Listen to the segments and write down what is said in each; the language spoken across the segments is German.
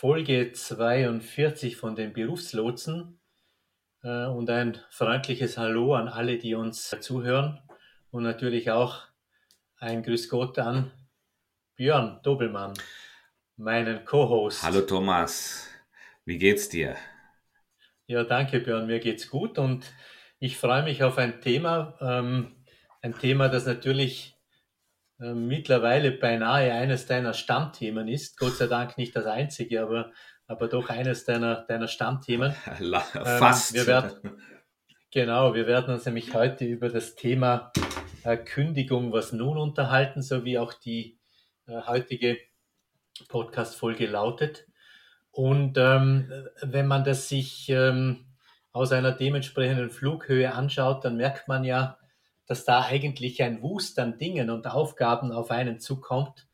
Folge 42 von den Berufslotsen. Äh, und ein freundliches Hallo an alle, die uns zuhören. Und natürlich auch ein Grüß Gott an Björn Dobelmann, meinen Co-Host. Hallo Thomas, wie geht's dir? Ja, danke Björn, mir geht's gut. Und ich freue mich auf ein Thema, ähm, ein Thema, das natürlich äh, mittlerweile beinahe eines deiner Stammthemen ist. Gott sei Dank nicht das einzige, aber, aber doch eines deiner, deiner Stammthemen. Fast. Ähm, wir werden, genau, wir werden uns nämlich heute über das Thema äh, Kündigung, was nun unterhalten, so wie auch die äh, heutige Podcast-Folge lautet. Und ähm, wenn man das sich ähm, aus einer dementsprechenden Flughöhe anschaut, dann merkt man ja, dass da eigentlich ein Wust an Dingen und Aufgaben auf einen zukommt,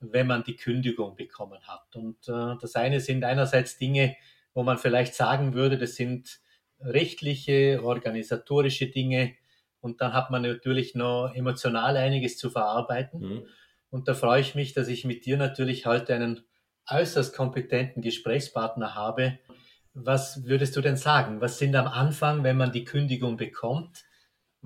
wenn man die Kündigung bekommen hat. Und äh, das eine sind einerseits Dinge, wo man vielleicht sagen würde, das sind rechtliche, organisatorische Dinge. Und dann hat man natürlich noch emotional einiges zu verarbeiten. Mhm. Und da freue ich mich, dass ich mit dir natürlich heute einen äußerst kompetenten Gesprächspartner habe. Was würdest du denn sagen? Was sind am Anfang, wenn man die Kündigung bekommt,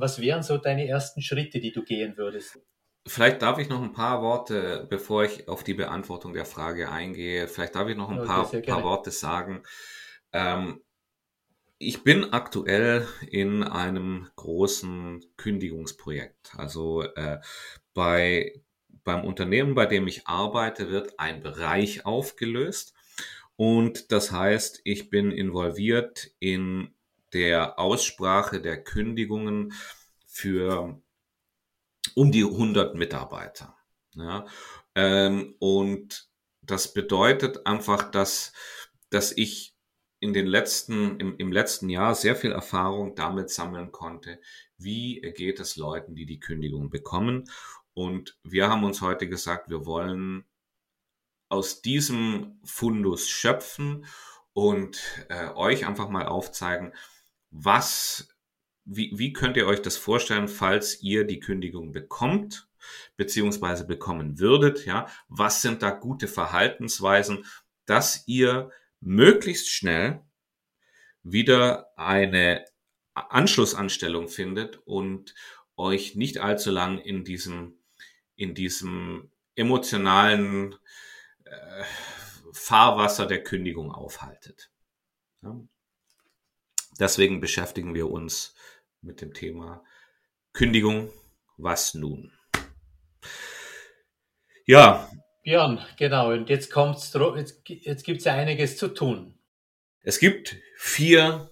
was wären so deine ersten Schritte, die du gehen würdest? Vielleicht darf ich noch ein paar Worte, bevor ich auf die Beantwortung der Frage eingehe, vielleicht darf ich noch ein okay, paar, paar, Worte sagen. Ähm, ich bin aktuell in einem großen Kündigungsprojekt. Also äh, bei, beim Unternehmen, bei dem ich arbeite, wird ein Bereich aufgelöst. Und das heißt, ich bin involviert in der Aussprache der Kündigungen für um die 100 Mitarbeiter. Ja, ähm, und das bedeutet einfach, dass, dass ich in den letzten, im, im letzten Jahr sehr viel Erfahrung damit sammeln konnte, wie geht es Leuten, die die Kündigung bekommen. Und wir haben uns heute gesagt, wir wollen aus diesem Fundus schöpfen und äh, euch einfach mal aufzeigen, was, wie, wie könnt ihr euch das vorstellen, falls ihr die Kündigung bekommt, beziehungsweise bekommen würdet, ja? Was sind da gute Verhaltensweisen, dass ihr möglichst schnell wieder eine Anschlussanstellung findet und euch nicht allzu lang in diesem, in diesem emotionalen äh, Fahrwasser der Kündigung aufhaltet. Ja. Deswegen beschäftigen wir uns mit dem Thema Kündigung. Was nun? Ja. Björn, genau. Und jetzt kommt's, jetzt, jetzt gibt es ja einiges zu tun. Es gibt vier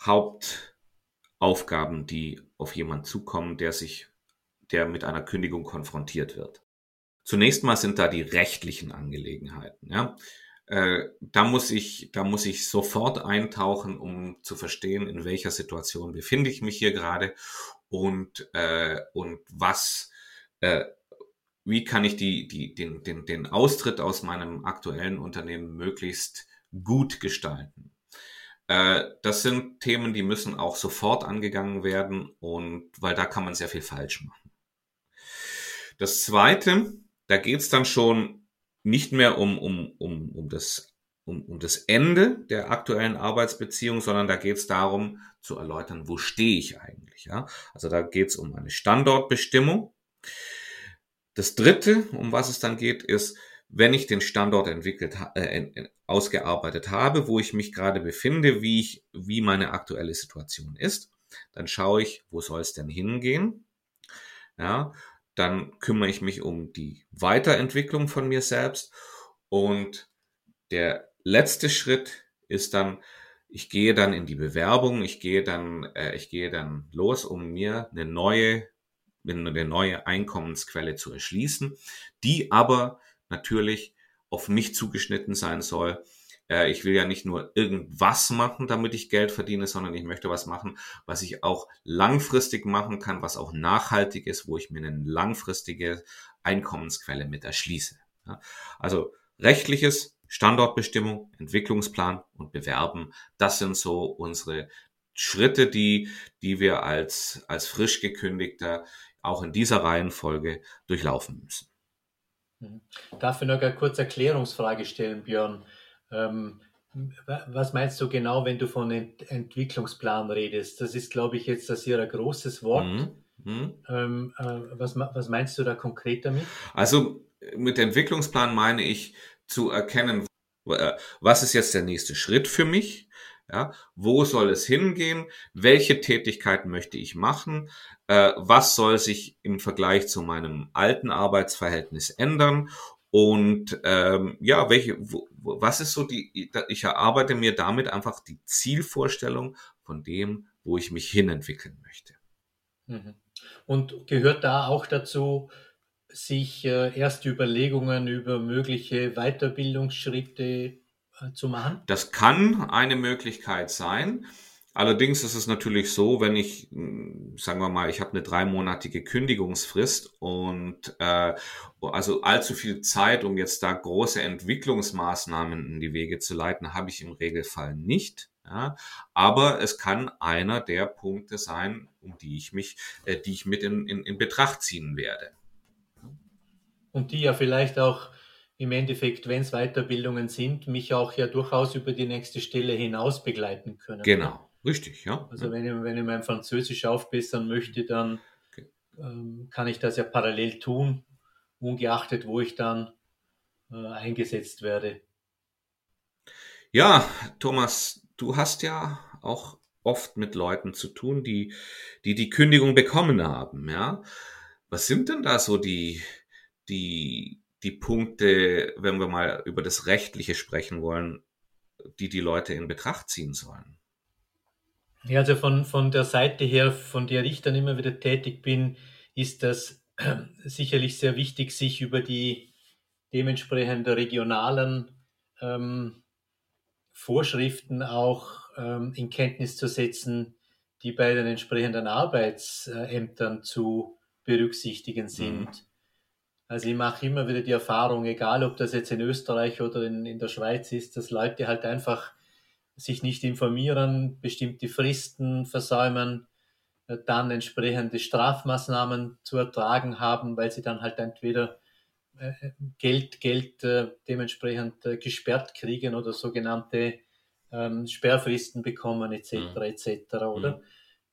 Hauptaufgaben, die auf jemanden zukommen, der sich, der mit einer Kündigung konfrontiert wird. Zunächst mal sind da die rechtlichen Angelegenheiten. Ja? Äh, da muss ich, da muss ich sofort eintauchen, um zu verstehen, in welcher Situation befinde ich mich hier gerade und äh, und was, äh, wie kann ich die, die, den, den, den Austritt aus meinem aktuellen Unternehmen möglichst gut gestalten. Äh, das sind Themen, die müssen auch sofort angegangen werden und weil da kann man sehr viel falsch machen. Das zweite, da geht's dann schon nicht mehr um, um, um, um, das, um, um das Ende der aktuellen Arbeitsbeziehung, sondern da geht es darum zu erläutern, wo stehe ich eigentlich. Ja? Also da geht es um eine Standortbestimmung. Das Dritte, um was es dann geht, ist, wenn ich den Standort entwickelt, äh, ausgearbeitet habe, wo ich mich gerade befinde, wie ich, wie meine aktuelle Situation ist, dann schaue ich, wo soll es denn hingehen? Ja, dann kümmere ich mich um die Weiterentwicklung von mir selbst. Und der letzte Schritt ist dann, ich gehe dann in die Bewerbung, ich gehe dann, äh, ich gehe dann los, um mir eine neue, eine neue Einkommensquelle zu erschließen, die aber natürlich auf mich zugeschnitten sein soll, Äh, ich will ja nicht nur irgendwas machen, damit ich Geld verdiene, sondern ich möchte was machen, was ich auch langfristig machen kann, was auch nachhaltig ist, wo ich mir eine langfristige Einkommensquelle mit erschließe. Also rechtliches, Standortbestimmung, Entwicklungsplan und Bewerben, das sind so unsere Schritte, die, die wir als, als frisch gekündigter auch in dieser Reihenfolge durchlaufen müssen. Mhm. Darf ich noch eine kurze Erklärungsfrage stellen, Björn? Ähm, was meinst du genau, wenn du von Ent Entwicklungsplan redest? Das ist, glaube ich, jetzt das hier ein großes Wort. Mhm. Mhm. Ähm, äh, was, was meinst du da konkret damit? Also mit Entwicklungsplan meine ich zu erkennen, äh, was ist jetzt der nächste Schritt für mich? Ja, wo soll es hingehen? Welche Tätigkeiten möchte ich machen? Äh, was soll sich im Vergleich zu meinem alten Arbeitsverhältnis ändern? Und ähm, ja, welche, wo, was ist so die, ich erarbeite mir damit einfach die Zielvorstellung von dem, wo ich mich hinentwickeln möchte. Mhm. Und gehört da auch dazu, sich äh, erst Überlegungen über mögliche Weiterbildungsschritte äh, zu machen? Das kann eine Möglichkeit sein. Allerdings ist es natürlich so, wenn ich, hm, sagen wir mal, ich habe eine dreimonatige Kündigungsfrist und äh, also allzu viel Zeit, um jetzt da große Entwicklungsmaßnahmen in die Wege zu leiten, habe ich im Regelfall nicht. Ja, aber es kann einer der Punkte sein, um die ich mich, äh, die ich mit in, in, in Betracht ziehen werde und die ja vielleicht auch im Endeffekt, wenn es Weiterbildungen sind, mich auch ja durchaus über die nächste Stelle hinaus begleiten können. Genau, richtig, ja. Also wenn ich, wenn ich mein Französisch aufbessern möchte, dann okay. ähm, kann ich das ja parallel tun, ungeachtet, wo ich dann äh, eingesetzt werde. Ja, Thomas, du hast ja auch oft mit Leuten zu tun, die die, die Kündigung bekommen haben, ja. Was sind denn da so die, die, die Punkte, wenn wir mal über das Rechtliche sprechen wollen, die die Leute in Betracht ziehen sollen? Ja, also von, von der Seite her, von der ich dann immer wieder tätig bin, ist das sicherlich sehr wichtig, sich über die dementsprechend regionalen ähm, Vorschriften auch ähm, in Kenntnis zu setzen, die bei den entsprechenden Arbeitsämtern zu berücksichtigen sind. Mhm. Also ich mache immer wieder die Erfahrung, egal ob das jetzt in Österreich oder in, in der Schweiz ist, dass Leute halt einfach sich nicht informieren, bestimmte Fristen versäumen, äh, dann entsprechende Strafmaßnahmen zu ertragen haben, weil sie dann halt entweder äh, Geld, Geld äh, dementsprechend gesperrt kriegen oder sogenannte ähm, Sperrfristen bekommen etc. Mhm. etc. Oder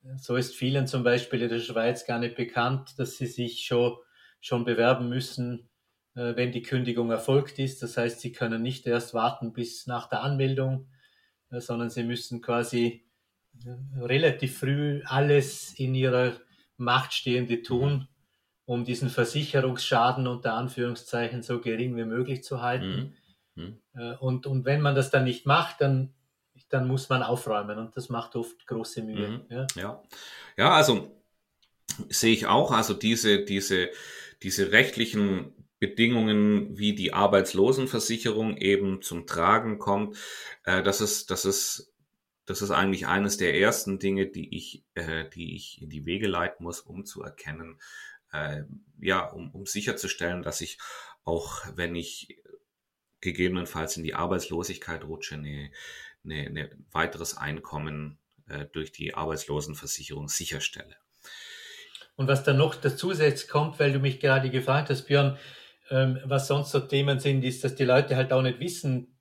mhm. so ist vielen zum Beispiel in der Schweiz gar nicht bekannt, dass sie sich schon schon bewerben müssen, wenn die Kündigung erfolgt ist. Das heißt, sie können nicht erst warten bis nach der Anmeldung, sondern sie müssen quasi äh, relativ früh alles in ihrer Macht Stehende tun, um diesen Versicherungsschaden unter Anführungszeichen so gering wie möglich zu halten. Mhm. Mhm. Und, und wenn man das dann nicht macht, dann, dann muss man aufräumen und das macht oft große Mühe. Mhm. Ja. ja. ja, also sehe ich auch, also diese, diese diese rechtlichen Bedingungen, wie die Arbeitslosenversicherung eben zum Tragen kommt, äh, das ist, das ist, das ist eigentlich eines der ersten Dinge, die ich, äh, die ich in die Wege leiten muss, um zu erkennen, äh, ja, um, um sicherzustellen, dass ich auch, wenn ich gegebenenfalls in die Arbeitslosigkeit rutsche, eine, eine, eine weiteres Einkommen äh, durch die Arbeitslosenversicherung sicherstelle. Und was dann noch dazu kommt, weil du mich gerade gefragt hast, Björn, ähm, was sonst so Themen sind, ist, dass die Leute halt auch nicht wissen,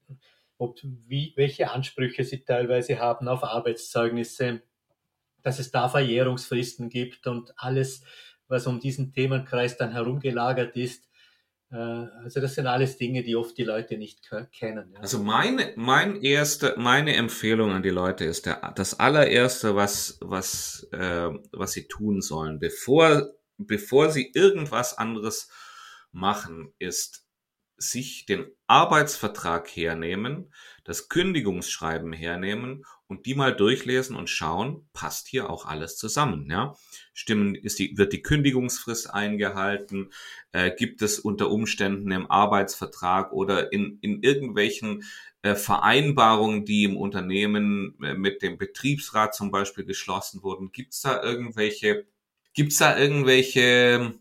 ob, wie, welche Ansprüche sie teilweise haben auf Arbeitszeugnisse, dass es da Verjährungsfristen gibt und alles, was um diesen Themenkreis dann herumgelagert ist. Äh, also das sind alles Dinge, die oft die Leute nicht kennen. Ja. Also meine, mein erste, meine Empfehlung an die Leute ist der, das allererste, was, was, äh, was sie tun sollen, bevor, bevor sie irgendwas anderes machen, ist sich den Arbeitsvertrag hernehmen, das Kündigungsschreiben hernehmen und die mal durchlesen und schauen, passt hier auch alles zusammen, ja? Stimmen, ist die, wird die Kündigungsfrist eingehalten? Äh, gibt es unter Umständen im Arbeitsvertrag oder in, in irgendwelchen äh, Vereinbarungen, die im Unternehmen äh, mit dem Betriebsrat zum Beispiel geschlossen wurden, gibt es da irgendwelche, gibt's da irgendwelche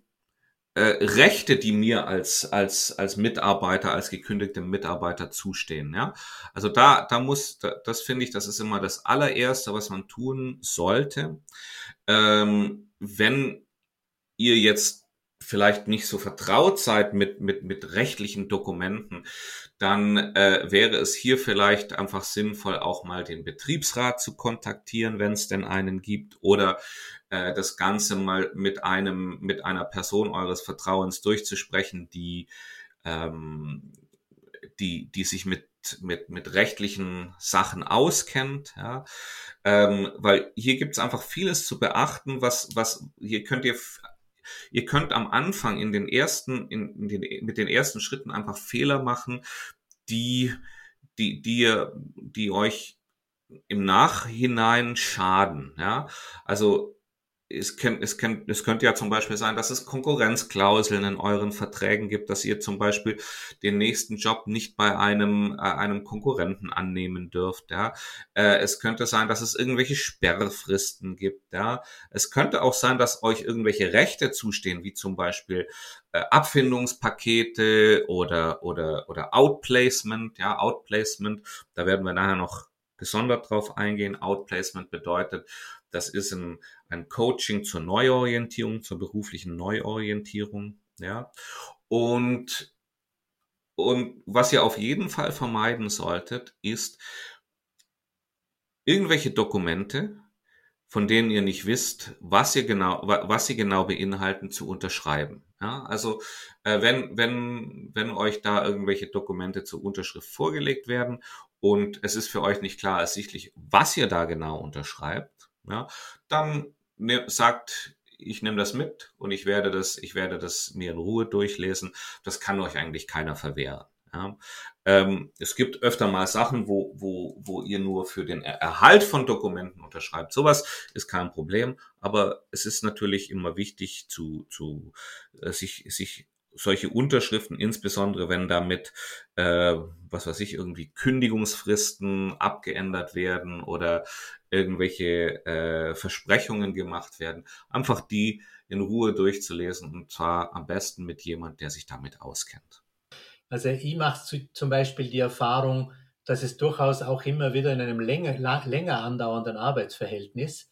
äh, Rechte, die mir als, als, als Mitarbeiter, als gekündigte Mitarbeiter zustehen. Ja? Also da, da muss, da, das finde ich, das ist immer das allererste, was man tun sollte. Ähm, wenn ihr jetzt vielleicht nicht so vertraut seid mit, mit, mit rechtlichen Dokumenten, dann äh, wäre es hier vielleicht einfach sinnvoll, auch mal den Betriebsrat zu kontaktieren, wenn es denn einen gibt, oder äh, das Ganze mal mit einem, mit einer Person eures Vertrauens durchzusprechen, die, ähm, die, die sich mit mit, mit rechtlichen Sachen auskennt, ja, ähm, weil hier gibt es einfach vieles zu beachten, was, was, hier könnt ihr Ihr könnt am Anfang in den ersten, in, in den, mit den ersten Schritten einfach Fehler machen, die, die, die, die euch im Nachhinein schaden. Ja, also es, kann, es, kann, es könnte ja zum Beispiel sein, dass es Konkurrenzklauseln in euren Verträgen gibt, dass ihr zum Beispiel den nächsten Job nicht bei einem, äh, einem Konkurrenten annehmen dürft. Ja. Äh, es könnte sein, dass es irgendwelche Sperrfristen gibt. Ja. Es könnte auch sein, dass euch irgendwelche Rechte zustehen, wie zum Beispiel äh, Abfindungspakete oder, oder, oder Outplacement. Ja, Outplacement, da werden wir nachher noch gesondert drauf eingehen. Outplacement bedeutet, das ist ein, ein Coaching zur Neuorientierung, zur beruflichen Neuorientierung. Ja. Und, und was ihr auf jeden Fall vermeiden solltet, ist irgendwelche Dokumente, von denen ihr nicht wisst, was ihr genau, was sie genau beinhalten, zu unterschreiben. Ja, also äh, wenn, wenn, wenn euch da irgendwelche Dokumente zur Unterschrift vorgelegt werden und es ist für euch nicht klar ersichtlich, was ihr da genau unterschreibt, ja, dann ne, sagt, ich nehme das mit und ich werde das, ich werde das mir in Ruhe durchlesen. Das kann euch eigentlich keiner verwehren. Ja. Ähm, es gibt öfter mal Sachen, wo, wo, wo ihr nur für den Erhalt von Dokumenten unterschreibt. Sowas ist kein Problem, aber es ist natürlich immer wichtig zu, zu äh, sich, sich solche Unterschriften, insbesondere wenn damit, äh, was weiß ich, irgendwie Kündigungsfristen abgeändert werden oder irgendwelche äh, Versprechungen gemacht werden, einfach die in Ruhe durchzulesen und zwar am besten mit jemand, der sich damit auskennt. Also ich mache zum Beispiel die Erfahrung, dass es durchaus auch immer wieder in einem länger, länger andauernden Arbeitsverhältnis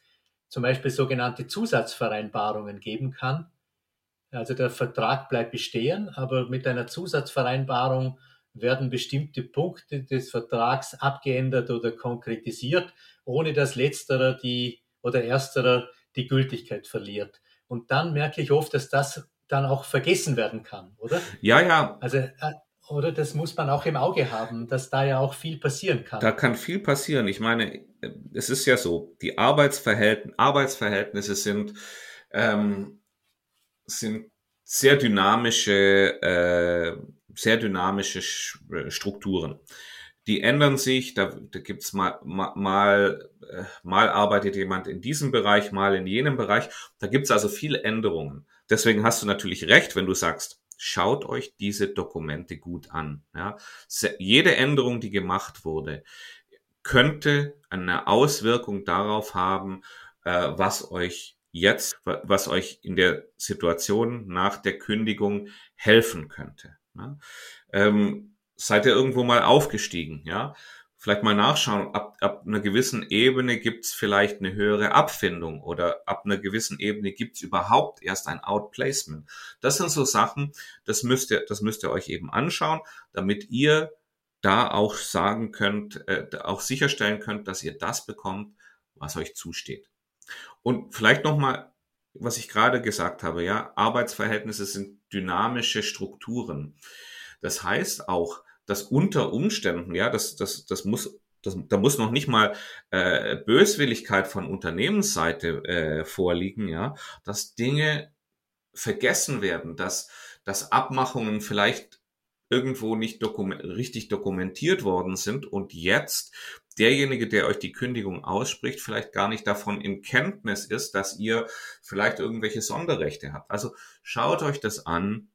zum Beispiel sogenannte Zusatzvereinbarungen geben kann, also der Vertrag bleibt bestehen, aber mit einer Zusatzvereinbarung werden bestimmte Punkte des Vertrags abgeändert oder konkretisiert, ohne dass letzterer die oder ersterer die Gültigkeit verliert. Und dann merke ich oft, dass das dann auch vergessen werden kann, oder? Ja, ja. Also, äh, oder das muss man auch im Auge haben, dass da ja auch viel passieren kann. Da kann viel passieren. Ich meine, es ist ja so, die Arbeitsverhältnisse, Arbeitsverhältnisse sind ähm, sind sehr dynamische, äh, sehr dynamische äh, Strukturen. Die ändern sich, da, da gibt's mal, mal, äh, mal arbeitet jemand in diesem Bereich, mal in jenem Bereich. Da gibt's also viele Änderungen. Deswegen hast du natürlich recht, wenn du sagst, schaut euch diese Dokumente gut an. Ja? Jede Änderung, die gemacht wurde, könnte eine Auswirkung darauf haben, äh, was euch jetzt, was euch in der Situation nach der Kündigung helfen könnte. Ja? Ähm, seid ihr irgendwo mal aufgestiegen, ja? Vielleicht mal nachschauen, ab, ab einer gewissen Ebene gibt's vielleicht eine höhere Abfindung oder ab einer gewissen Ebene gibt's überhaupt erst ein Outplacement. Das sind so Sachen, das müsst ihr, das müsst ihr euch eben anschauen, damit ihr da auch sagen könnt, äh, auch sicherstellen könnt, dass ihr das bekommt, was euch zusteht. Und vielleicht nochmal, was ich gerade gesagt habe, ja, Arbeitsverhältnisse sind dynamische Strukturen. Das heißt auch, dass unter Umständen, ja, das, das, das muss, das, da muss noch nicht mal äh, Böswilligkeit von Unternehmensseite äh, vorliegen, ja, dass Dinge vergessen werden, dass, dass Abmachungen vielleicht irgendwo nicht dokument richtig dokumentiert worden sind und jetzt derjenige, der euch die Kündigung ausspricht, vielleicht gar nicht davon in Kenntnis ist, dass ihr vielleicht irgendwelche Sonderrechte habt. Also schaut euch das an,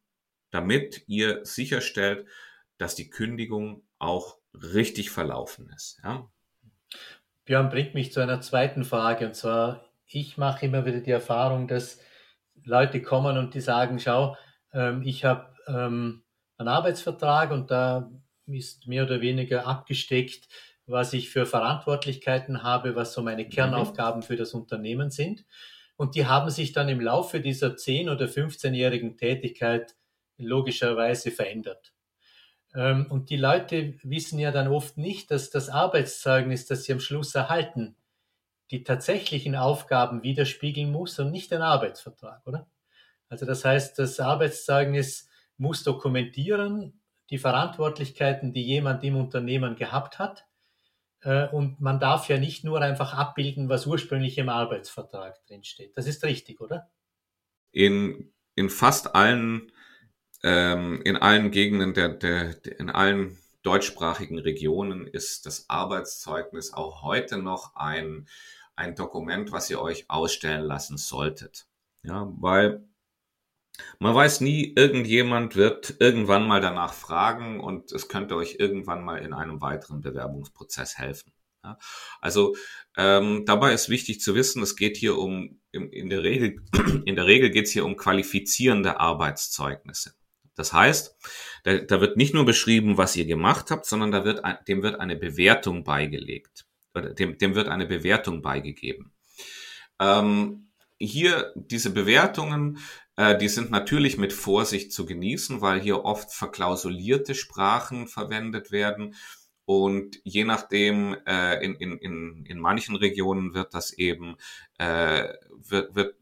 damit ihr sicherstellt, dass die Kündigung auch richtig verlaufen ist. Ja? Björn bringt mich zu einer zweiten Frage und zwar, ich mache immer wieder die Erfahrung, dass Leute kommen und die sagen, schau, ähm, ich habe ähm, einen Arbeitsvertrag und da ist mehr oder weniger abgesteckt, was ich für Verantwortlichkeiten habe, was so meine mhm. Kernaufgaben für das Unternehmen sind. Und die haben sich dann im Laufe dieser 10- oder 15-jährigen Tätigkeit logischerweise verändert. Ähm, und die Leute wissen ja dann oft nicht, dass das Arbeitszeugnis, das sie am Schluss erhalten, die tatsächlichen Aufgaben widerspiegeln muss und nicht den Arbeitsvertrag, oder? Also das heißt, das Arbeitszeugnis muss dokumentieren die Verantwortlichkeiten, die jemand im Unternehmen gehabt hat. Äh, und man darf ja nicht nur einfach abbilden, was ursprünglich im Arbeitsvertrag drinsteht. Das ist richtig, oder? In, in fast allen, ähm, in allen Gegenden der, der, der, in allen deutschsprachigen Regionen ist das Arbeitszeugnis auch heute noch ein, ein Dokument, was ihr euch ausstellen lassen solltet. Ja, weil man weiß nie, irgendjemand wird irgendwann mal danach fragen und es könnte euch irgendwann mal in einem weiteren Bewerbungsprozess helfen. Ja, also ähm, dabei ist wichtig zu wissen, es geht hier um in, der Regel in der Regel geht es hier um qualifizierende Arbeitszeugnisse. Das heißt, da, da wird nicht nur beschrieben, was ihr gemacht habt, sondern da wird dem wird eine Bewertung beigelegt oder dem, dem wird eine Bewertung beigegeben. Ähm, hier diese Bewertungen die sind natürlich mit Vorsicht zu genießen, weil hier oft verklausulierte Sprachen verwendet werden. Und je nachdem, äh, in, in, in, in manchen Regionen wird das eben, äh, wird, wird,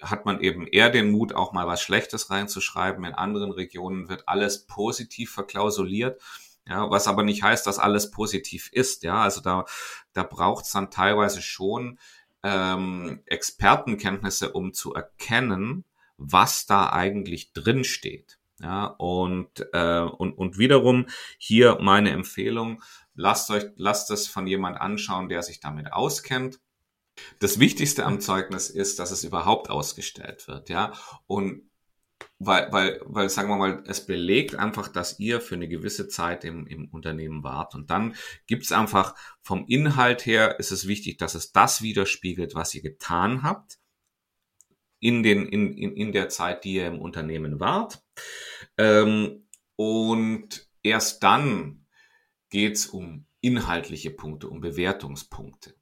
hat man eben eher den Mut, auch mal was Schlechtes reinzuschreiben. In anderen Regionen wird alles positiv verklausuliert. Ja, was aber nicht heißt, dass alles positiv ist. Ja, also da, da braucht es dann teilweise schon ähm, Expertenkenntnisse, um zu erkennen, was da eigentlich drin steht. Ja, und, äh, und, und wiederum hier meine Empfehlung, lasst euch, lasst es von jemand anschauen, der sich damit auskennt. Das Wichtigste am Zeugnis ist, dass es überhaupt ausgestellt wird, ja. Und weil, weil, weil, sagen wir mal, es belegt einfach, dass ihr für eine gewisse Zeit im, im Unternehmen wart. Und dann gibt's einfach vom Inhalt her ist es wichtig, dass es das widerspiegelt, was ihr getan habt in, den, in, in, in der Zeit, die ihr im Unternehmen wart. Ähm, und erst dann geht's um inhaltliche Punkte, um Bewertungspunkte.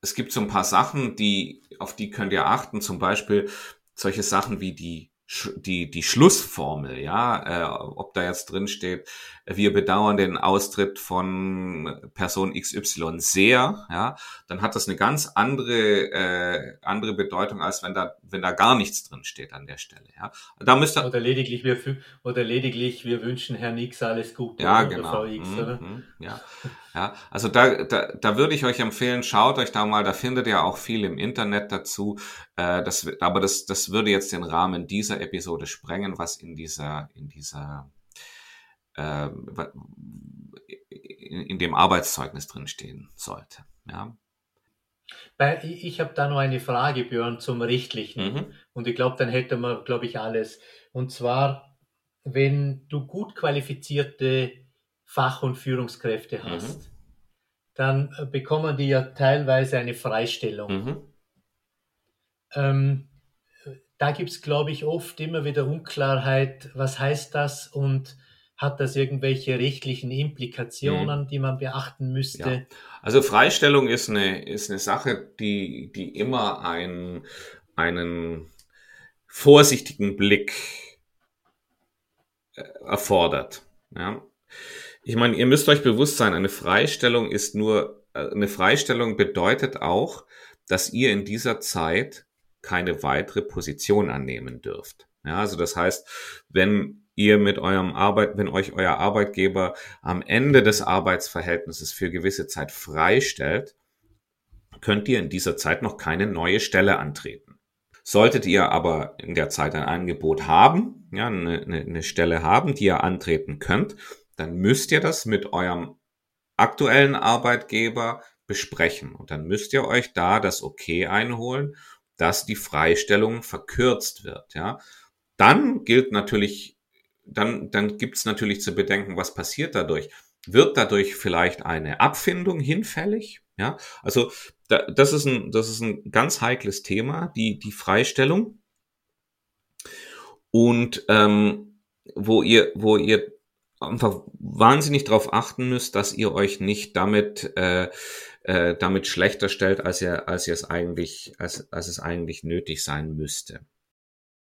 Es gibt so ein paar Sachen, die, auf die könnt ihr achten, zum Beispiel solche Sachen wie die die, die Schlussformel, ja, äh, ob da jetzt drin steht, wir bedauern den Austritt von Person XY sehr, ja, dann hat das eine ganz andere, äh, andere Bedeutung, als wenn da, wenn da gar nichts drin steht an der Stelle, ja. Da müsste, oder lediglich, wir, oder lediglich, wir wünschen Herrn X alles Gute. Ja, genau. Frau X, mhm, oder? Mhm, ja. Ja, also da, da, da würde ich euch empfehlen, schaut euch da mal, da findet ihr auch viel im Internet dazu. Äh, das, aber das, das würde jetzt den Rahmen dieser Episode sprengen, was in dieser, in dieser, äh, in, in dem Arbeitszeugnis drinstehen sollte. Ja. Ich habe da noch eine Frage, Björn, zum Richtlichen. Mhm. Und ich glaube, dann hätte man, glaube ich, alles. Und zwar, wenn du gut qualifizierte Fach- und Führungskräfte mhm. hast, mhm. dann äh, bekommen die ja teilweise eine Freistellung. Mhm. Ähm, da gibt es, glaube ich, oft immer wieder Unklarheit, was heißt das und hat das irgendwelche rechtlichen Implikationen, mhm. die man beachten müsste? Ja. Also Freistellung ist eine, ist eine Sache, die, die immer ein, einen vorsichtigen Blick äh, erfordert. Ja. Ich meine, ihr müsst euch bewusst sein, eine Freistellung ist nur, äh, eine Freistellung bedeutet auch, dass ihr in dieser Zeit keine weitere Position annehmen dürft. Ja, also das heißt, wenn ihr mit eurem Arbeit, wenn euch euer Arbeitgeber am Ende des Arbeitsverhältnisses für gewisse Zeit freistellt, könnt ihr in dieser Zeit noch keine neue Stelle antreten. Solltet ihr aber in der Zeit ein Angebot haben, ja, eine, eine Stelle haben, die ihr antreten könnt, dann müsst ihr das mit eurem aktuellen Arbeitgeber besprechen. Und dann müsst ihr euch da das Okay einholen, dass die Freistellung verkürzt wird. Ja. Dann gilt natürlich, dann, dann gibt es natürlich zu bedenken, was passiert dadurch. Wird dadurch vielleicht eine Abfindung hinfällig? Ja, also da, das, ist ein, das ist ein ganz heikles Thema, die, die Freistellung. Und ähm, wo ihr, wo ihr einfach wahnsinnig darauf achten müsst, dass ihr euch nicht damit, äh, äh, damit schlechter stellt, als ihr, als ihr es eigentlich, als, als es eigentlich nötig sein müsste.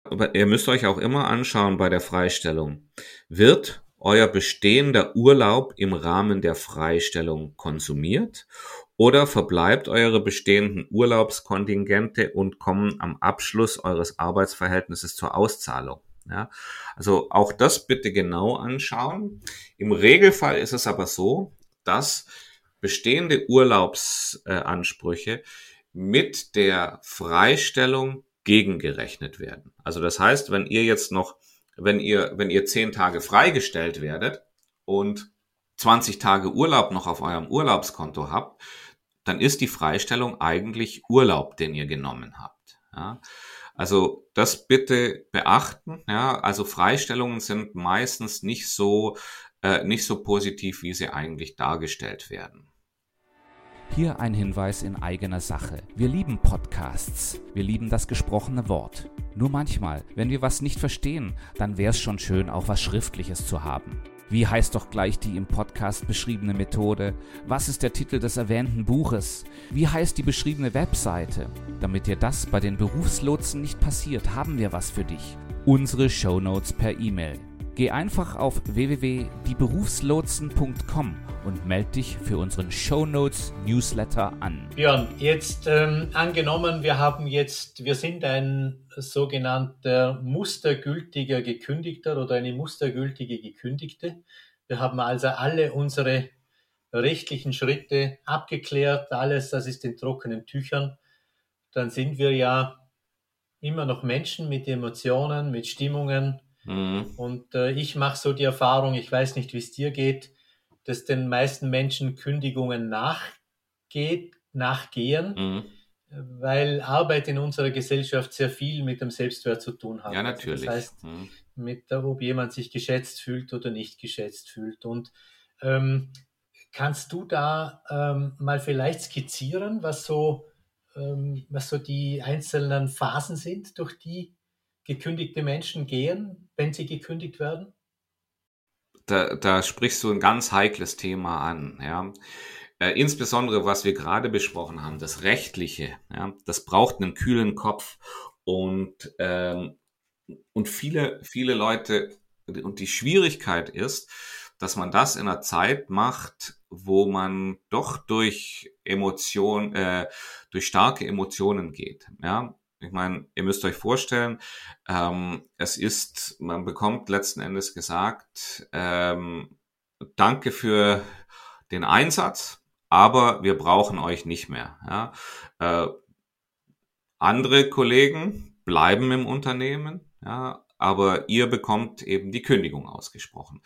Aber ihr müsst euch auch immer anschauen bei der Freistellung. Wird euer bestehender Urlaub im Rahmen der Freistellung konsumiert oder verbleibt eure bestehenden Urlaubskontingente und kommen am Abschluss eures Arbeitsverhältnisses zur Auszahlung. Ja, also auch das bitte genau anschauen. Im Regelfall ist es aber so, dass bestehende Urlaubsansprüche mit der Freistellung gegengerechnet werden. Also das heißt, wenn ihr jetzt noch, wenn ihr, wenn ihr zehn Tage freigestellt werdet und 20 Tage Urlaub noch auf eurem Urlaubskonto habt, dann ist die Freistellung eigentlich Urlaub, den ihr genommen habt. Ja. Also das bitte beachten. Ja. Also Freistellungen sind meistens nicht so, äh, nicht so positiv, wie sie eigentlich dargestellt werden. Hier ein Hinweis in eigener Sache. Wir lieben Podcasts. Wir lieben das gesprochene Wort. Nur manchmal, wenn wir was nicht verstehen, dann wäre es schon schön, auch was Schriftliches zu haben. Wie heißt doch gleich die im Podcast beschriebene Methode? Was ist der Titel des erwähnten Buches? Wie heißt die beschriebene Webseite? Damit dir das bei den Berufslotsen nicht passiert, haben wir was für dich. Unsere Shownotes per E-Mail. Geh einfach auf www.dieberufslotsen.com und melde dich für unseren Shownotes Newsletter an. Björn, jetzt ähm, angenommen, wir haben jetzt, wir sind ein sogenannter mustergültiger Gekündigter oder eine mustergültige Gekündigte. Wir haben also alle unsere rechtlichen Schritte abgeklärt, alles, das ist in trockenen Tüchern. Dann sind wir ja immer noch Menschen mit Emotionen, mit Stimmungen. Mhm. Und äh, ich mache so die Erfahrung, ich weiß nicht, wie es dir geht, dass den meisten Menschen Kündigungen nachgeht, nachgehen, mhm. weil Arbeit in unserer Gesellschaft sehr viel mit dem Selbstwert zu tun hat. Ja, natürlich. Das heißt, mhm. mit, ob jemand sich geschätzt fühlt oder nicht geschätzt fühlt. Und ähm, kannst du da ähm, mal vielleicht skizzieren, was so, ähm, was so die einzelnen Phasen sind, durch die gekündigte Menschen gehen, wenn sie gekündigt werden? da, da sprichst du ein ganz heikles Thema an. Ja. Äh, insbesondere, was wir gerade besprochen haben, das Rechtliche, ja, das braucht einen kühlen Kopf. Und, ähm, und viele, viele Leute, und die Schwierigkeit ist, dass man das in einer Zeit macht, wo man doch durch Emotionen, äh, durch starke Emotionen geht. Ja, ich meine, ihr müsst euch vorstellen, ähm, es ist, man bekommt letzten Endes gesagt, ähm, danke für den Einsatz, aber wir brauchen euch nicht mehr. Ja? Äh, andere Kollegen bleiben im Unternehmen, ja, aber ihr bekommt eben die Kündigung ausgesprochen.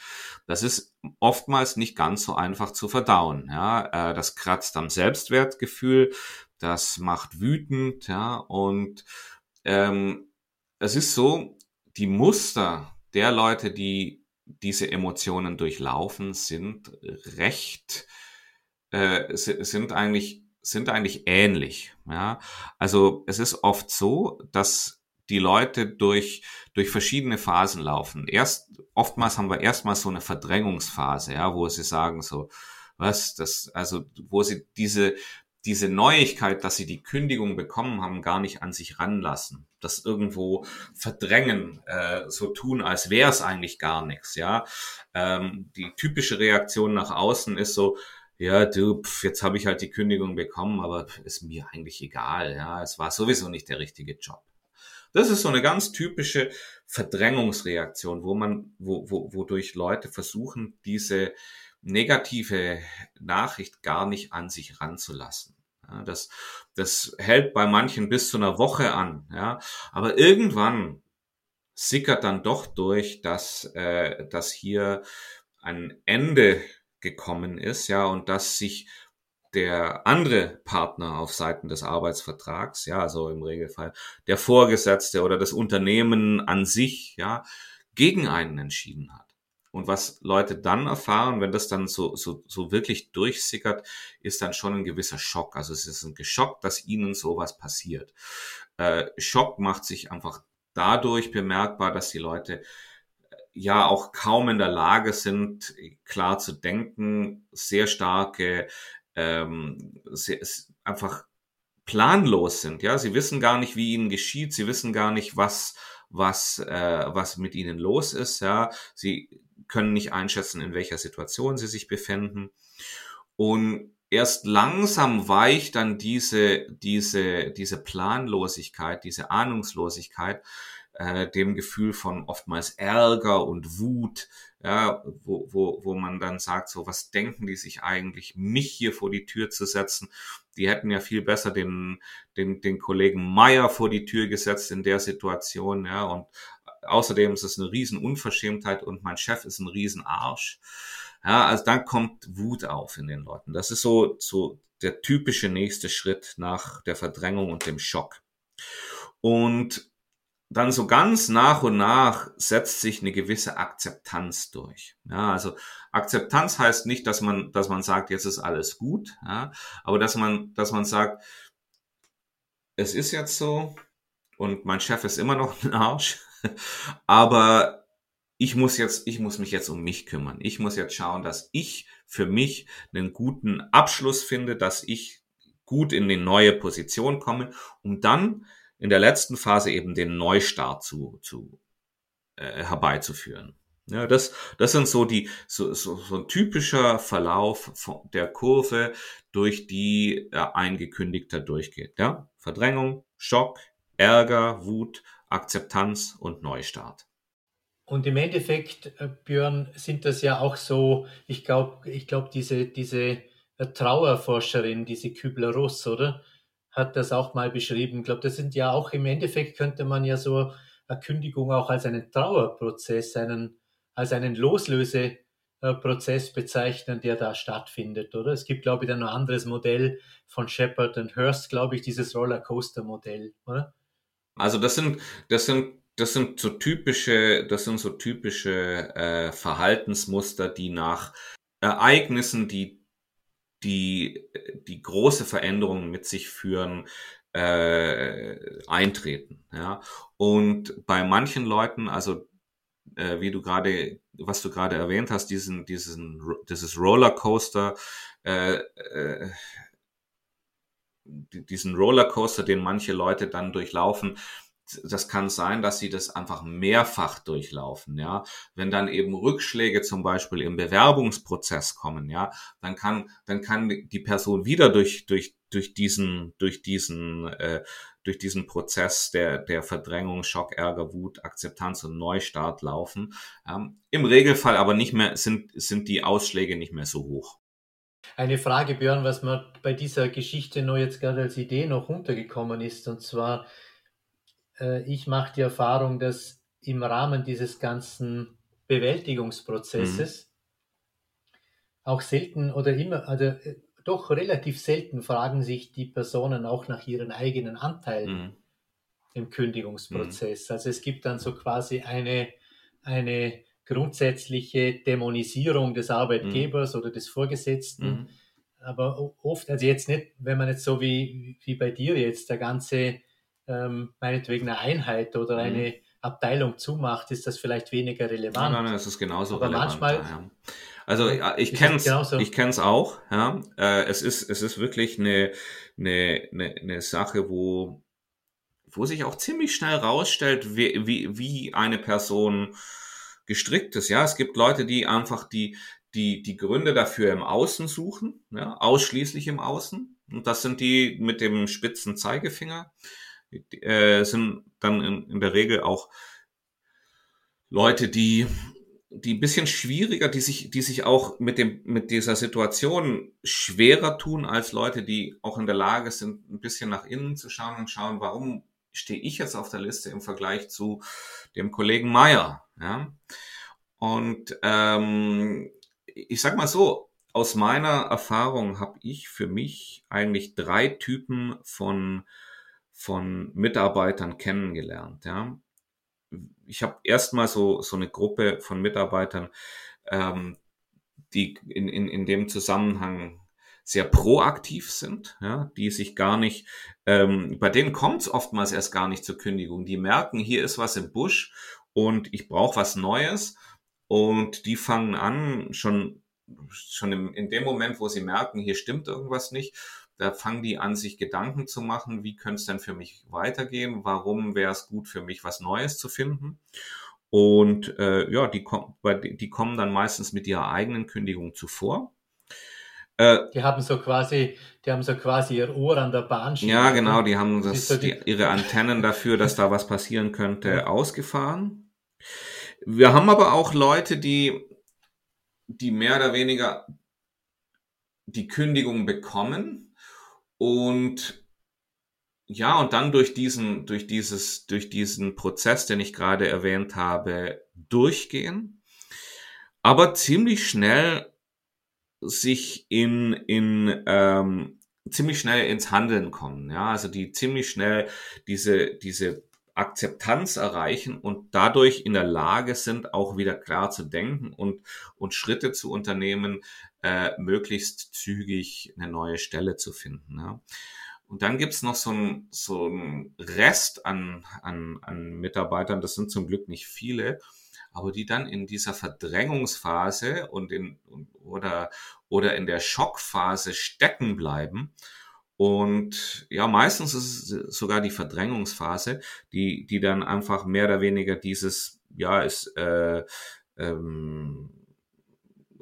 Das ist oftmals nicht ganz so einfach zu verdauen. Ja, äh, das kratzt am Selbstwertgefühl, das macht wütend, ja, und ähm, es ist so, die Muster der Leute, die diese Emotionen durchlaufen, sind recht, äh, sind eigentlich sind eigentlich ähnlich. Ja? Also es ist oft so, dass die Leute durch, durch verschiedene Phasen laufen. Erst, oftmals haben wir erstmal so eine Verdrängungsphase, ja, wo sie sagen so, was, das, also, wo sie diese, diese Neuigkeit, dass sie die Kündigung bekommen haben, gar nicht an sich ranlassen. Das irgendwo verdrängen, äh, so tun, als wäre es eigentlich gar nichts. Ja, ähm, die typische Reaktion nach außen ist so, ja, du, pf, jetzt habe ich halt die Kündigung bekommen, aber ist mir eigentlich egal. Ja, es war sowieso nicht der richtige Job. Das ist so eine ganz typische Verdrängungsreaktion, wo man, wo, wo, wodurch Leute versuchen, diese negative Nachricht gar nicht an sich ranzulassen. Das, das hält bei manchen bis zu einer Woche an. Ja, aber irgendwann sickert dann doch durch, dass, äh, dass hier ein Ende gekommen ist, ja, und dass sich der andere Partner auf Seiten des Arbeitsvertrags, ja, also im Regelfall der Vorgesetzte oder das Unternehmen an sich, ja, gegen einen entschieden hat. Und was Leute dann erfahren, wenn das dann so, so, so wirklich durchsickert, ist dann schon ein gewisser Schock. Also es ist ein Geschock, dass ihnen sowas passiert. Äh, Schock macht sich einfach dadurch bemerkbar, dass die Leute äh, ja auch kaum in der Lage sind, klar zu denken, sehr starke, ähm, sehr, einfach planlos sind. Ja, sie wissen gar nicht, wie ihnen geschieht, sie wissen gar nicht, was was äh, was mit ihnen los ist. Ja, sie können nicht einschätzen, in welcher Situation sie sich befinden. Und erst langsam weicht dann diese, diese, diese Planlosigkeit, diese Ahnungslosigkeit äh, dem Gefühl von oftmals Ärger und Wut, ja, wo, wo, wo man dann sagt, so, was denken die sich eigentlich, mich hier vor die Tür zu setzen? Die hätten ja viel besser den, den, den Kollegen Meier vor die Tür gesetzt in der Situation, ja, und Außerdem ist es eine Riesenunverschämtheit und mein Chef ist ein Riesenarsch. Ja, also dann kommt Wut auf in den Leuten. Das ist so, so der typische nächste Schritt nach der Verdrängung und dem Schock. Und dann so ganz nach und nach setzt sich eine gewisse Akzeptanz durch. Ja, also Akzeptanz heißt nicht, dass man, dass man sagt, jetzt ist alles gut, ja, aber dass man, dass man sagt, es ist jetzt so und mein Chef ist immer noch ein Arsch Aber ich muss jetzt, ich muss mich jetzt um mich kümmern. Ich muss jetzt schauen, dass ich für mich einen guten Abschluss finde, dass ich gut in die neue Position komme, um dann in der letzten Phase eben den Neustart zu, zu äh, herbeizuführen. Ja, das, das sind so die so, so, so ein typischer Verlauf von der Kurve, durch die äh, ein Gekündigter durchgeht. Ja? Verdrängung, Schock, Ärger, Wut, Akzeptanz und Neustart. Und im Endeffekt, äh, Björn, sind das ja auch so, ich glaube, ich glaube, diese, diese äh, Trauerforscherin, diese Kübler-Ross, oder? Hat das auch mal beschrieben. Ich glaube, das sind ja auch im Endeffekt könnte man ja so eine Kündigung auch als einen Trauerprozess, einen, als einen Loslöseprozess bezeichnen, der da stattfindet, oder? Es gibt, glaube ich, dann ein anderes Modell von Shepard und Hurst, glaube ich, dieses Rollercoaster-Modell, oder? Also das sind, das sind, das sind so typische, das sind so typische äh, Verhaltensmuster, die nach Ereignissen, die die die große Veränderungen mit sich führen, äh, eintreten. Ja? Und bei manchen Leuten, also äh, wie du gerade, was du gerade erwähnt hast, diesen, diesen, dieses Rollercoaster, äh, äh, diesen Rollercoaster, den manche Leute dann durchlaufen, das kann sein, dass sie das einfach mehrfach durchlaufen, ja. Wenn dann eben Rückschläge zum Beispiel im Bewerbungsprozess kommen, ja, dann kann, dann kann die Person wieder durch, durch, durch diesen, durch diesen, äh, durch diesen Prozess der, der Verdrängung, Schock, Ärger, Wut, Akzeptanz und Neustart laufen. Ähm, Im Regelfall aber nicht mehr, sind, sind die Ausschläge nicht mehr so hoch. Eine Frage, Björn, was mir bei dieser Geschichte noch jetzt gerade als Idee noch runtergekommen ist, und zwar, äh, ich mache die Erfahrung, dass im Rahmen dieses ganzen Bewältigungsprozesses mhm. auch selten oder immer, also äh, doch relativ selten fragen sich die Personen auch nach ihren eigenen Anteilen mhm. im Kündigungsprozess. Mhm. Also es gibt dann so quasi eine, eine grundsätzliche Dämonisierung des Arbeitgebers mhm. oder des Vorgesetzten. Mhm. Aber oft, also jetzt nicht, wenn man jetzt so wie, wie bei dir jetzt der ganze, ähm, meinetwegen eine Einheit oder mhm. eine Abteilung zumacht, ist das vielleicht weniger relevant. Nein, nein, nein es ist genauso Aber relevant. Manchmal, ja. Also ich kenne es ich kenn's auch. Ja. Äh, es, ist, es ist wirklich eine, eine, eine, eine Sache, wo, wo sich auch ziemlich schnell rausstellt, wie, wie, wie eine Person gestrickt ist. Ja, es gibt Leute, die einfach die, die, die Gründe dafür im Außen suchen, ja, ausschließlich im Außen. Und das sind die mit dem spitzen Zeigefinger. Die, äh, sind dann in, in der Regel auch Leute, die die bisschen schwieriger, die sich, die sich auch mit dem, mit dieser Situation schwerer tun als Leute, die auch in der Lage sind, ein bisschen nach innen zu schauen und schauen, warum stehe ich jetzt auf der Liste im Vergleich zu dem Kollegen Meyer. Ja? Und ähm, ich sag mal so, aus meiner Erfahrung habe ich für mich eigentlich drei Typen von, von Mitarbeitern kennengelernt. Ja? Ich habe erstmal so, so eine Gruppe von Mitarbeitern, ähm, die in, in, in dem Zusammenhang sehr proaktiv sind, ja, die sich gar nicht, ähm, bei denen kommt es oftmals erst gar nicht zur Kündigung. Die merken, hier ist was im Busch und ich brauche was Neues und die fangen an, schon, schon im, in dem Moment, wo sie merken, hier stimmt irgendwas nicht, da fangen die an, sich Gedanken zu machen, wie könnte es denn für mich weitergehen, warum wäre es gut für mich, was Neues zu finden. Und äh, ja, die, die kommen dann meistens mit ihrer eigenen Kündigung zuvor. Äh, die haben so quasi, die haben so quasi ihr Ohr an der Bahn. Ja, genau, die haben das, so die, ihre Antennen dafür, dass da was passieren könnte, ausgefahren. Wir haben aber auch Leute, die, die mehr oder weniger die Kündigung bekommen und ja, und dann durch diesen, durch dieses, durch diesen Prozess, den ich gerade erwähnt habe, durchgehen, aber ziemlich schnell sich in, in ähm, ziemlich schnell ins Handeln kommen, ja, also die ziemlich schnell diese, diese Akzeptanz erreichen und dadurch in der Lage sind, auch wieder klar zu denken und, und Schritte zu unternehmen, äh, möglichst zügig eine neue Stelle zu finden. Ja. Und dann gibt's noch so ein, so ein Rest an, an, an Mitarbeitern, das sind zum Glück nicht viele, aber die dann in dieser Verdrängungsphase und in, oder, oder in der Schockphase stecken bleiben. Und ja, meistens ist es sogar die Verdrängungsphase, die, die dann einfach mehr oder weniger dieses, ja, ist, äh, ähm,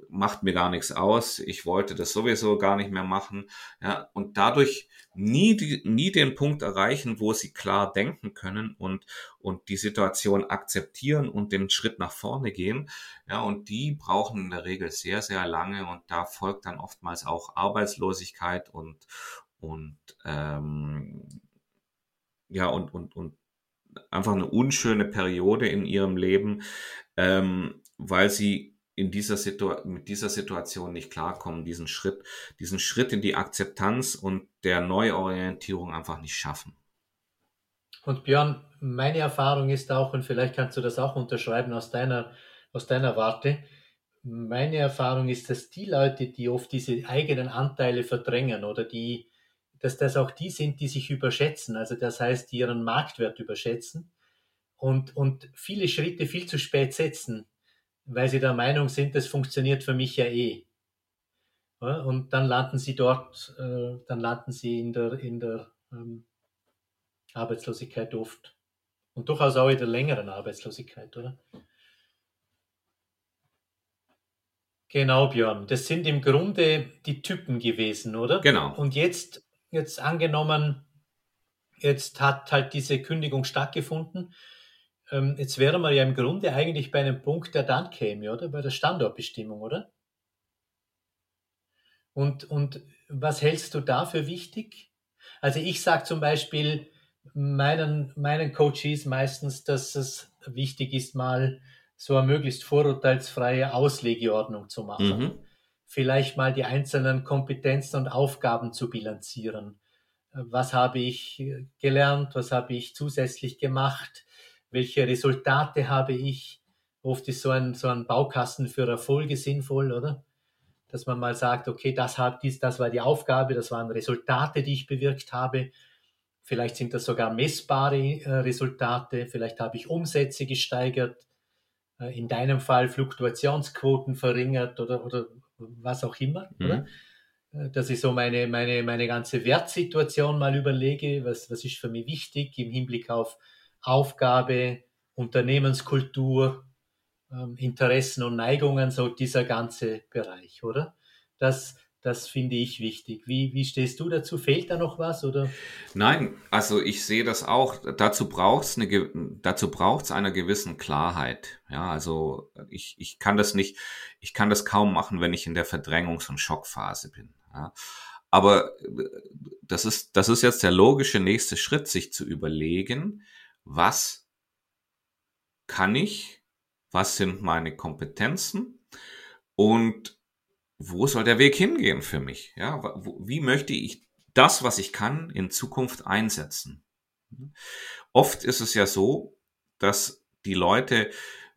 macht mir gar nichts aus, ich wollte das sowieso gar nicht mehr machen, ja, und dadurch nie, die, nie den Punkt erreichen, wo sie klar denken können und, und die Situation akzeptieren und den Schritt nach vorne gehen. Ja, und die brauchen in der Regel sehr, sehr lange und da folgt dann oftmals auch Arbeitslosigkeit und, und, ähm, ja, und, und, und einfach eine unschöne Periode in ihrem Leben, ähm, weil sie in dieser Situ mit dieser Situation nicht klarkommen, diesen Schritt, diesen Schritt in die Akzeptanz und der Neuorientierung einfach nicht schaffen. Und Björn, meine Erfahrung ist auch, und vielleicht kannst du das auch unterschreiben aus deiner, aus deiner Warte, meine Erfahrung ist, dass die Leute, die oft diese eigenen Anteile verdrängen oder die, dass das auch die sind, die sich überschätzen, also das heißt, die ihren Marktwert überschätzen und, und viele Schritte viel zu spät setzen, weil sie der Meinung sind, das funktioniert für mich ja eh. Und dann landen sie dort, äh, dann landen sie in der, in der ähm, Arbeitslosigkeit oft. Und durchaus auch in der längeren Arbeitslosigkeit, oder? Genau, Björn. Das sind im Grunde die Typen gewesen, oder? Genau. Und jetzt, jetzt angenommen, jetzt hat halt diese Kündigung stattgefunden ähm, jetzt wären wir ja im Grunde eigentlich bei einem Punkt, der dann käme, oder? Bei der Standortbestimmung, oder? Und, und was hältst du da für wichtig? Also ich sage zum Beispiel meinen, meinen Coaches meistens, dass es wichtig ist, mal so eine möglichst vorurteilsfreie Auslegeordnung zu machen. Mhm. Vielleicht mal die einzelnen Kompetenzen und Aufgaben zu bilanzieren. Was habe ich gelernt? Was habe ich zusätzlich gemacht? welche Resultate habe ich. Oft ist so ein, so ein Baukasten für Erfolge sinnvoll, oder? Dass man mal sagt, okay, das, hat, dies, das war die Aufgabe, das waren Resultate, die ich bewirkt habe. Vielleicht sind das sogar messbare äh, Resultate, vielleicht habe ich Umsätze gesteigert, äh, in deinem Fall Fluktuationsquoten verringert oder, oder was auch immer. Mhm. Oder? Äh, dass ich so meine, meine, meine ganze Wertsituation mal überlege, was, was ist für mich wichtig im Hinblick auf Aufgabe, Unternehmenskultur, ähm, Interessen und Neigungen, so dieser ganze Bereich, oder? Das, Das finde ich wichtig. Wie, wie stehst du dazu? Fehlt da noch was? Oder? Nein, also ich sehe das auch. Dazu braucht es eine, dazu braucht's einer gewissen Klarheit. Ja, also ich, ich kann das nicht, ich kann das kaum machen, wenn ich in der Verdrängungs- und Schockphase bin. Ja. Aber das ist, das ist jetzt der logische nächste Schritt, sich zu überlegen, was kann ich, was sind meine Kompetenzen und wo soll der Weg hingehen für mich? Ja, wie möchte ich das, was ich kann, in Zukunft einsetzen? Oft ist es ja so, dass die Leute,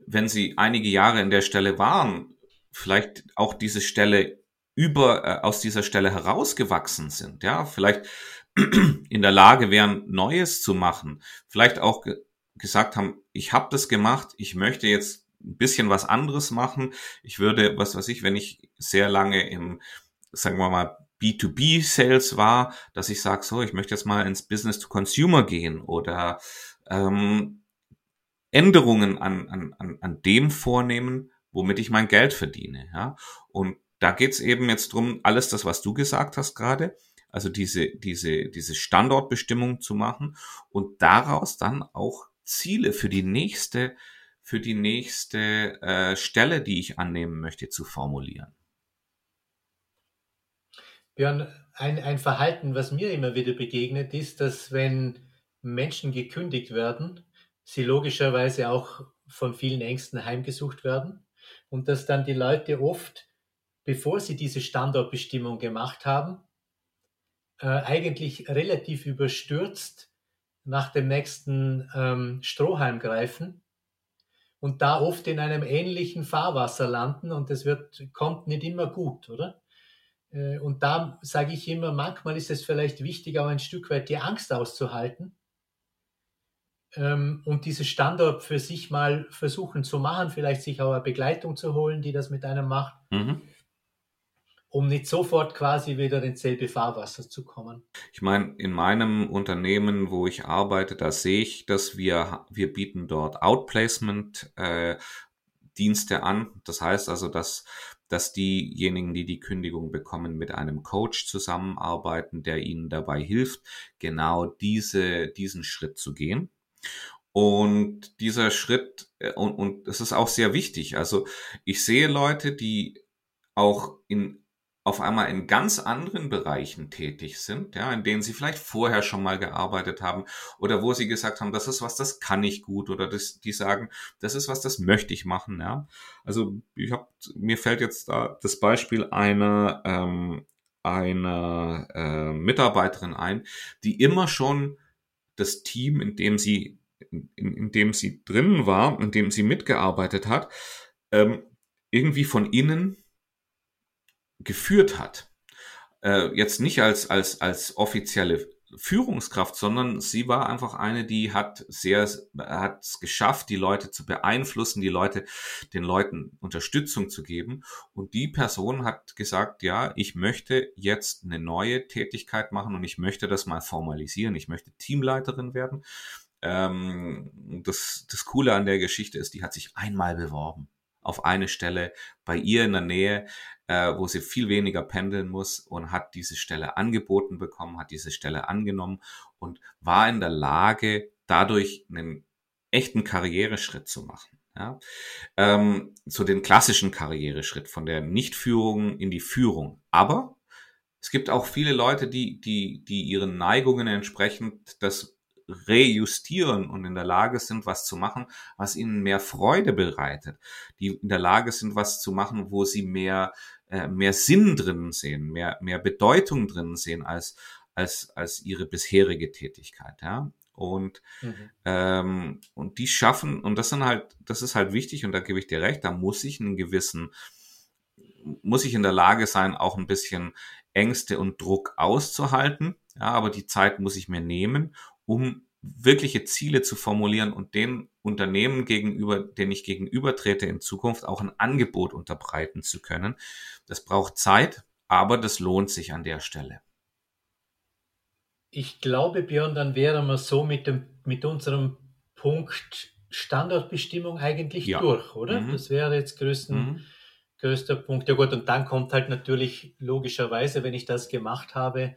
wenn sie einige Jahre in der Stelle waren, vielleicht auch diese Stelle über äh, aus dieser Stelle herausgewachsen sind, ja, vielleicht in der Lage wären, Neues zu machen, vielleicht auch ge gesagt haben, ich habe das gemacht, ich möchte jetzt ein bisschen was anderes machen. Ich würde, was weiß ich, wenn ich sehr lange im, sagen wir mal, B2B-Sales war, dass ich sage, so, ich möchte jetzt mal ins Business to Consumer gehen oder ähm, Änderungen an, an, an dem vornehmen, womit ich mein Geld verdiene. Ja? Und da geht's eben jetzt drum, alles das, was du gesagt hast gerade, also diese, diese, diese Standortbestimmung zu machen und daraus dann auch Ziele für die nächste, für die nächste äh, Stelle, die ich annehmen möchte, zu formulieren. Björn, ein, ein Verhalten, was mir immer wieder begegnet, ist, dass wenn Menschen gekündigt werden, sie logischerweise auch von vielen Ängsten heimgesucht werden und dass dann die Leute oft, bevor sie diese Standortbestimmung gemacht haben, äh, eigentlich relativ überstürzt nach dem nächsten ähm, Strohhalm greifen und da oft in einem ähnlichen Fahrwasser landen und es kommt nicht immer gut, oder? Äh, und da sage ich immer, manchmal ist es vielleicht wichtig, auch ein Stück weit die Angst auszuhalten ähm, und dieses Standort für sich mal versuchen zu machen, vielleicht sich auch eine Begleitung zu holen, die das mit einem macht. Mhm um nicht sofort quasi wieder ins selbe Fahrwasser zu kommen. Ich meine, in meinem Unternehmen, wo ich arbeite, da sehe ich, dass wir, wir bieten dort Outplacement äh, Dienste an. Das heißt also, dass, dass diejenigen, die die Kündigung bekommen, mit einem Coach zusammenarbeiten, der ihnen dabei hilft, genau diese, diesen Schritt zu gehen. Und dieser Schritt, äh, und, und es ist auch sehr wichtig. Also ich sehe Leute, die auch in auf einmal in ganz anderen Bereichen tätig sind, ja, in denen sie vielleicht vorher schon mal gearbeitet haben oder wo sie gesagt haben, das ist was, das kann ich gut oder das, die sagen, das ist was, das möchte ich machen, ja. Also ich habe, mir fällt jetzt da das Beispiel einer ähm, einer äh, Mitarbeiterin ein, die immer schon das Team, in dem sie in, in dem sie drin war, in dem sie mitgearbeitet hat, ähm, irgendwie von innen geführt hat. Äh, jetzt nicht als, als, als offizielle Führungskraft, sondern sie war einfach eine, die hat sehr, hat es geschafft, die Leute zu beeinflussen, die Leute, den Leuten Unterstützung zu geben. Und die Person hat gesagt, ja, ich möchte jetzt eine neue Tätigkeit machen und ich möchte das mal formalisieren. Ich möchte Teamleiterin werden. Ähm, das, das Coole an der Geschichte ist, die hat sich einmal beworben auf eine Stelle bei ihr in der Nähe äh, wo sie viel weniger pendeln muss und hat diese Stelle angeboten bekommen, hat diese Stelle angenommen und war in der Lage, dadurch einen echten Karriereschritt zu machen. Ja, ähm, so den klassischen Karriereschritt von der Nichtführung in die Führung. Aber es gibt auch viele Leute, die, die, die ihren Neigungen entsprechend das rejustieren und in der Lage sind, was zu machen, was ihnen mehr Freude bereitet, die in der Lage sind, was zu machen, wo sie mehr, äh, mehr Sinn drin sehen, mehr, mehr Bedeutung drin sehen als, als, als ihre bisherige Tätigkeit, ja. Und, mhm. ähm, und die schaffen, und das sind halt, das ist halt wichtig, und da gebe ich dir recht, da muss ich einen gewissen, muss ich in der Lage sein, auch ein bisschen Ängste und Druck auszuhalten. Ja, aber die Zeit muss ich mir nehmen um wirkliche Ziele zu formulieren und den Unternehmen gegenüber, denen ich gegenübertrete, in Zukunft auch ein Angebot unterbreiten zu können. Das braucht Zeit, aber das lohnt sich an der Stelle. Ich glaube, Björn, dann wären wir so mit, dem, mit unserem Punkt Standortbestimmung eigentlich ja. durch, oder? Mhm. Das wäre jetzt größten, mhm. größter Punkt. Ja gut, und dann kommt halt natürlich logischerweise, wenn ich das gemacht habe,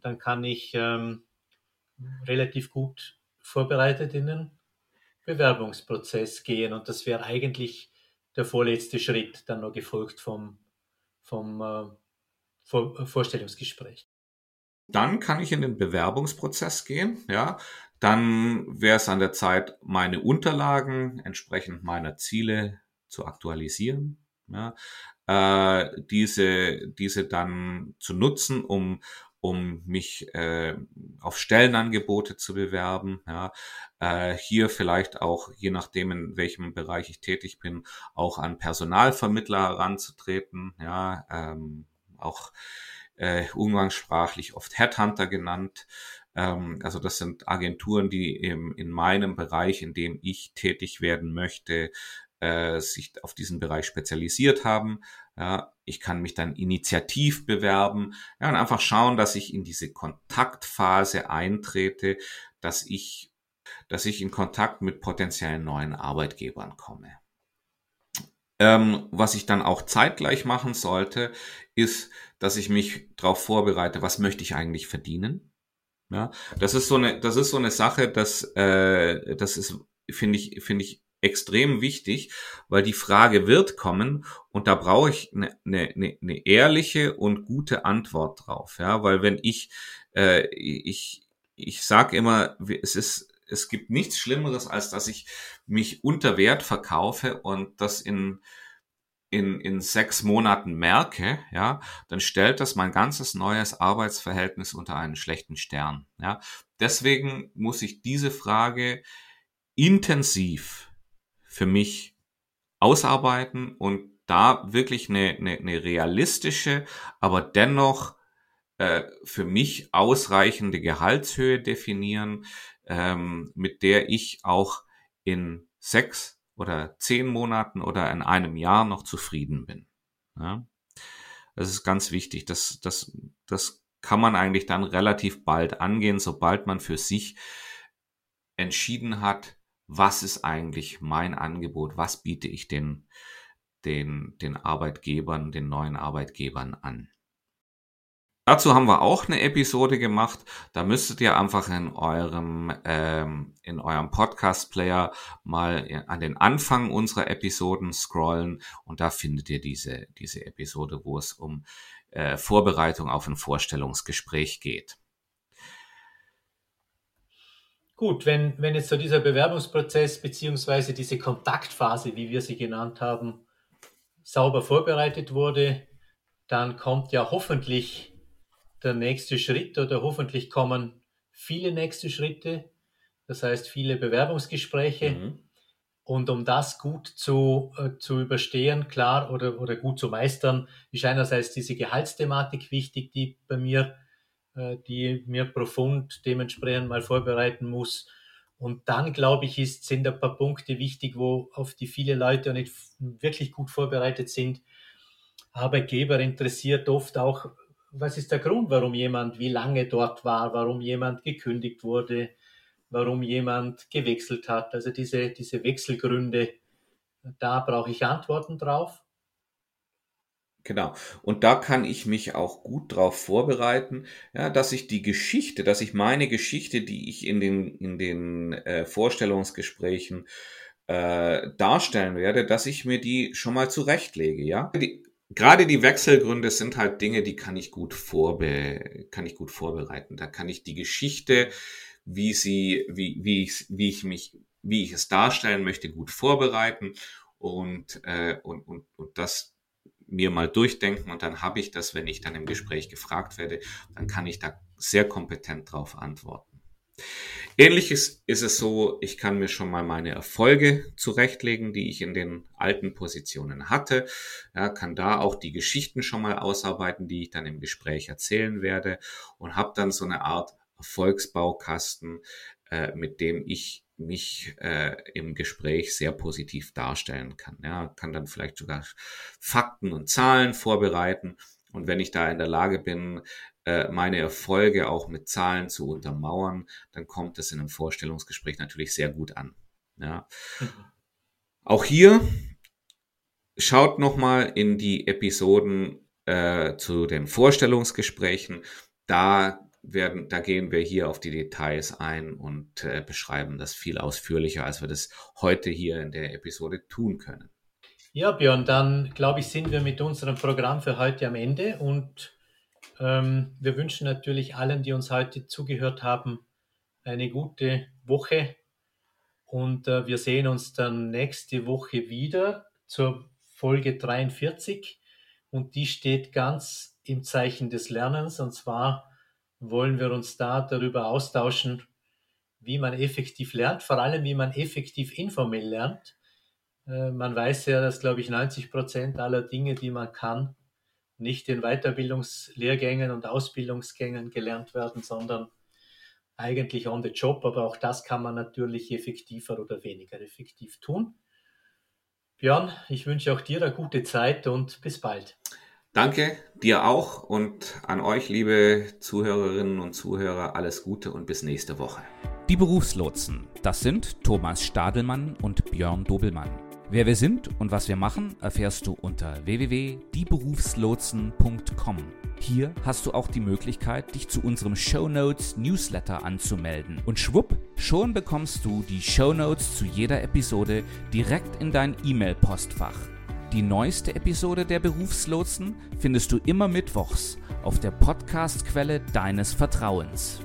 dann kann ich ähm, relativ gut vorbereitet in den Bewerbungsprozess gehen. Und das wäre eigentlich der vorletzte Schritt, dann noch gefolgt vom, vom äh, Vor Vorstellungsgespräch. Dann kann ich in den Bewerbungsprozess gehen, ja. Dann wäre es an der Zeit, meine Unterlagen entsprechend meiner Ziele zu aktualisieren, ja. Äh, diese, diese dann zu nutzen, um um mich äh, auf Stellenangebote zu bewerben. Ja. Äh, hier vielleicht auch, je nachdem, in welchem Bereich ich tätig bin, auch an Personalvermittler heranzutreten. Ja, ähm, auch äh, umgangssprachlich oft Headhunter genannt. Ähm, also das sind Agenturen, die im, in meinem Bereich, in dem ich tätig werden möchte, äh, sich auf diesen Bereich spezialisiert haben. Ja, ich kann mich dann initiativ bewerben ja, und einfach schauen, dass ich in diese Kontaktphase eintrete, dass ich, dass ich in Kontakt mit potenziellen neuen Arbeitgebern komme. Ähm, was ich dann auch zeitgleich machen sollte, ist, dass ich mich darauf vorbereite, was möchte ich eigentlich verdienen. Ja, das ist so eine, das ist so eine Sache, dass äh, das ist, finde ich, finde ich extrem wichtig, weil die Frage wird kommen und da brauche ich eine, eine, eine ehrliche und gute Antwort drauf. Ja, weil wenn ich, äh, ich, ich sage immer, es ist, es gibt nichts Schlimmeres, als dass ich mich unter Wert verkaufe und das in in, in sechs Monaten merke, ja, dann stellt das mein ganzes neues Arbeitsverhältnis unter einen schlechten Stern. Ja. Deswegen muss ich diese Frage intensiv für mich ausarbeiten und da wirklich eine, eine, eine realistische, aber dennoch äh, für mich ausreichende Gehaltshöhe definieren, ähm, mit der ich auch in sechs oder zehn Monaten oder in einem Jahr noch zufrieden bin. Ja? Das ist ganz wichtig. Das, das, das kann man eigentlich dann relativ bald angehen, sobald man für sich entschieden hat, was ist eigentlich mein Angebot, was biete ich den, den, den Arbeitgebern, den neuen Arbeitgebern an. Dazu haben wir auch eine Episode gemacht. Da müsstet ihr einfach in eurem ähm, in eurem Podcast-Player mal an den Anfang unserer Episoden scrollen und da findet ihr diese diese Episode, wo es um äh, Vorbereitung auf ein Vorstellungsgespräch geht. Gut, wenn, wenn jetzt so dieser Bewerbungsprozess beziehungsweise diese Kontaktphase, wie wir sie genannt haben, sauber vorbereitet wurde, dann kommt ja hoffentlich der nächste Schritt oder hoffentlich kommen viele nächste Schritte, das heißt viele Bewerbungsgespräche. Mhm. Und um das gut zu, äh, zu überstehen, klar, oder, oder gut zu meistern, ist einerseits diese Gehaltsthematik wichtig, die bei mir die mir profund dementsprechend mal vorbereiten muss. Und dann, glaube ich, ist, sind ein paar Punkte wichtig, wo auf die viele Leute nicht wirklich gut vorbereitet sind. Arbeitgeber interessiert oft auch, was ist der Grund, warum jemand wie lange dort war, warum jemand gekündigt wurde, warum jemand gewechselt hat. Also diese, diese Wechselgründe, da brauche ich Antworten drauf. Genau. Und da kann ich mich auch gut darauf vorbereiten, ja, dass ich die Geschichte, dass ich meine Geschichte, die ich in den, in den äh, Vorstellungsgesprächen äh, darstellen werde, dass ich mir die schon mal zurechtlege, ja. Die, gerade die Wechselgründe sind halt Dinge, die kann ich gut vorbe kann ich gut vorbereiten. Da kann ich die Geschichte, wie sie, wie, wie ich, wie ich mich, wie ich es darstellen möchte, gut vorbereiten und, äh, und, und, und das mir mal durchdenken und dann habe ich das, wenn ich dann im Gespräch gefragt werde, dann kann ich da sehr kompetent darauf antworten. Ähnliches ist es so, ich kann mir schon mal meine Erfolge zurechtlegen, die ich in den alten Positionen hatte, ja, kann da auch die Geschichten schon mal ausarbeiten, die ich dann im Gespräch erzählen werde und habe dann so eine Art Erfolgsbaukasten, äh, mit dem ich mich äh, im Gespräch sehr positiv darstellen kann. Ja, kann dann vielleicht sogar Fakten und Zahlen vorbereiten. Und wenn ich da in der Lage bin, äh, meine Erfolge auch mit Zahlen zu untermauern, dann kommt es in einem Vorstellungsgespräch natürlich sehr gut an. Ja. Mhm. Auch hier schaut nochmal in die Episoden äh, zu den Vorstellungsgesprächen. Da werden, da gehen wir hier auf die Details ein und äh, beschreiben das viel ausführlicher, als wir das heute hier in der Episode tun können. Ja, Björn, dann glaube ich, sind wir mit unserem Programm für heute am Ende und ähm, wir wünschen natürlich allen, die uns heute zugehört haben, eine gute Woche und äh, wir sehen uns dann nächste Woche wieder zur Folge 43 und die steht ganz im Zeichen des Lernens und zwar wollen wir uns da darüber austauschen, wie man effektiv lernt, vor allem wie man effektiv informell lernt. Äh, man weiß ja, dass, glaube ich, 90 Prozent aller Dinge, die man kann, nicht in Weiterbildungslehrgängen und Ausbildungsgängen gelernt werden, sondern eigentlich on the job. Aber auch das kann man natürlich effektiver oder weniger effektiv tun. Björn, ich wünsche auch dir eine gute Zeit und bis bald. Danke dir auch und an euch, liebe Zuhörerinnen und Zuhörer, alles Gute und bis nächste Woche. Die Berufslotsen, das sind Thomas Stadelmann und Björn Dobelmann. Wer wir sind und was wir machen, erfährst du unter www.dieberufslotsen.com. Hier hast du auch die Möglichkeit, dich zu unserem Show Notes Newsletter anzumelden. Und schwupp, schon bekommst du die Show Notes zu jeder Episode direkt in dein E-Mail-Postfach. Die neueste Episode der Berufslotsen findest du immer mittwochs auf der Podcast-Quelle deines Vertrauens.